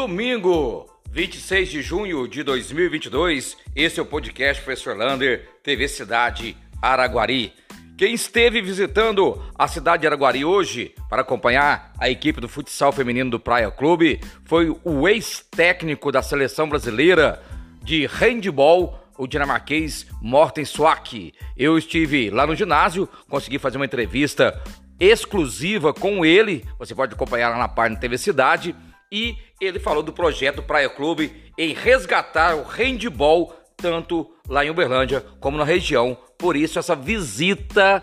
Domingo, 26 de junho de 2022, esse é o podcast Professor Lander, TV Cidade Araguari. Quem esteve visitando a cidade de Araguari hoje para acompanhar a equipe do futsal feminino do Praia Clube foi o ex-técnico da seleção brasileira de handball, o dinamarquês Morten Swak. Eu estive lá no ginásio, consegui fazer uma entrevista exclusiva com ele, você pode acompanhar lá na página TV Cidade e ele falou do projeto Praia Clube em resgatar o handball tanto lá em Uberlândia como na região. Por isso essa visita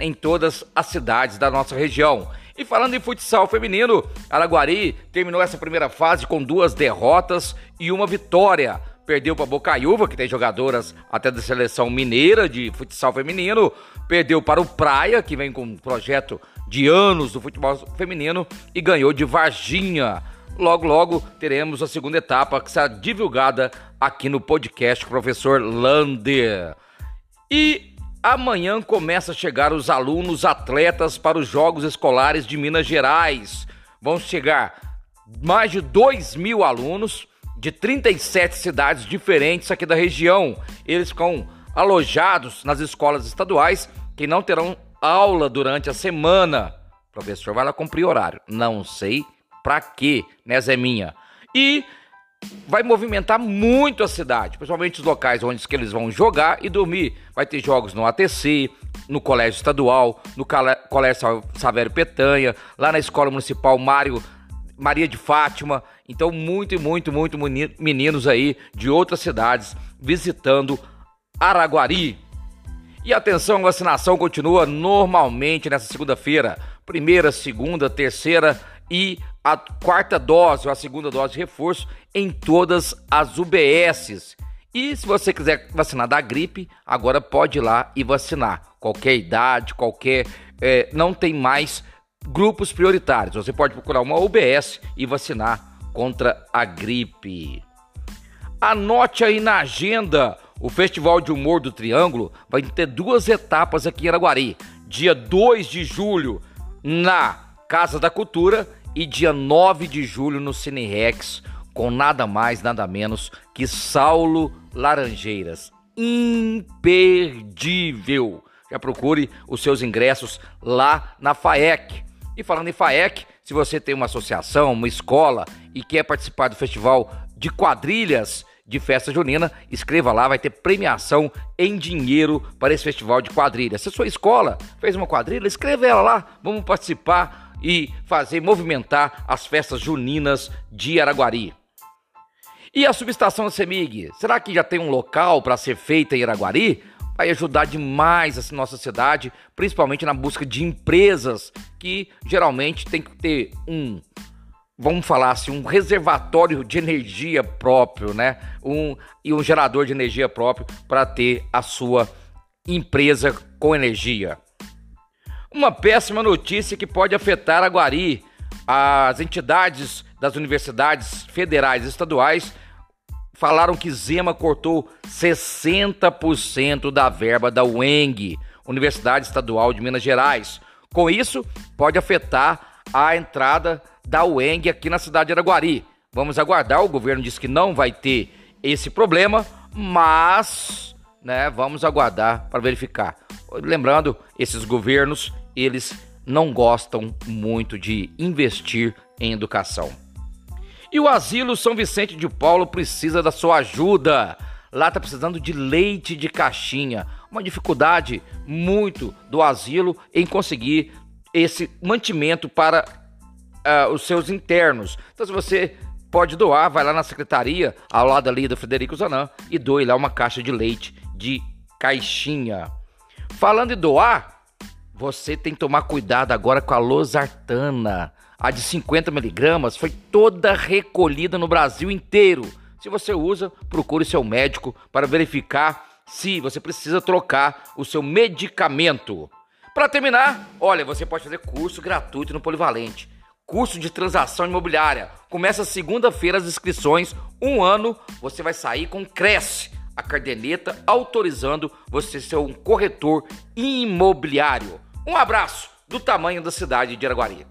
em todas as cidades da nossa região. E falando em futsal feminino, Araguari terminou essa primeira fase com duas derrotas e uma vitória. Perdeu para Bocaiúva, que tem jogadoras até da seleção mineira de futsal feminino. Perdeu para o Praia, que vem com um projeto de anos do futebol feminino e ganhou de Varginha. Logo, logo teremos a segunda etapa que será divulgada aqui no podcast Professor Lander. E amanhã começa a chegar os alunos atletas para os Jogos Escolares de Minas Gerais. Vão chegar mais de 2 mil alunos de 37 cidades diferentes aqui da região. Eles ficam alojados nas escolas estaduais que não terão aula durante a semana. Professor vai lá cumprir horário. Não sei pra quê, né, Zé Minha? E vai movimentar muito a cidade, principalmente os locais onde que eles vão jogar e dormir. Vai ter jogos no ATC, no Colégio Estadual, no Colégio Savério Petanha, lá na Escola Municipal Mário Maria de Fátima. Então, muito muito, muito meninos aí de outras cidades visitando Araguari. E atenção, a vacinação continua normalmente nessa segunda-feira. Primeira, segunda, terceira e a quarta dose ou a segunda dose de reforço em todas as UBSs. E se você quiser vacinar da gripe, agora pode ir lá e vacinar. Qualquer idade, qualquer. É, não tem mais grupos prioritários. Você pode procurar uma UBS e vacinar contra a gripe. Anote aí na agenda o Festival de Humor do Triângulo vai ter duas etapas aqui em Araguari. Dia 2 de julho na Casa da Cultura e dia 9 de julho no Cine Rex com nada mais, nada menos que Saulo Laranjeiras. Imperdível! Já procure os seus ingressos lá na FAEC. E falando em FAEC, se você tem uma associação, uma escola e quer participar do festival de quadrilhas, de festa junina, escreva lá, vai ter premiação em dinheiro para esse festival de quadrilha. Se a sua escola fez uma quadrilha, escreva ela lá, vamos participar e fazer movimentar as festas juninas de Araguari. E a subestação da CEMIG, será que já tem um local para ser feita em Araguari? Vai ajudar demais a nossa cidade, principalmente na busca de empresas que geralmente tem que ter um vamos falar assim, um reservatório de energia próprio, né? Um, e um gerador de energia próprio para ter a sua empresa com energia. Uma péssima notícia que pode afetar a Guari. As entidades das universidades federais e estaduais falaram que Zema cortou 60% da verba da UENG, Universidade Estadual de Minas Gerais. Com isso, pode afetar a entrada da UENG aqui na cidade de Araguari. Vamos aguardar, o governo disse que não vai ter esse problema, mas né, vamos aguardar para verificar. Lembrando, esses governos, eles não gostam muito de investir em educação. E o asilo São Vicente de Paulo precisa da sua ajuda. Lá está precisando de leite de caixinha. Uma dificuldade muito do asilo em conseguir esse mantimento para uh, os seus internos. Então, se você pode doar, vai lá na secretaria, ao lado ali do Frederico Zanan, e doe lá uma caixa de leite de caixinha. Falando em doar, você tem que tomar cuidado agora com a losartana. A de 50 miligramas foi toda recolhida no Brasil inteiro. Se você usa, procure seu médico para verificar se você precisa trocar o seu medicamento. Para terminar, olha, você pode fazer curso gratuito no Polivalente. Curso de transação imobiliária. Começa segunda-feira as inscrições. Um ano você vai sair com Cresce, a cardeneta autorizando você ser um corretor imobiliário. Um abraço do tamanho da cidade de Araguari.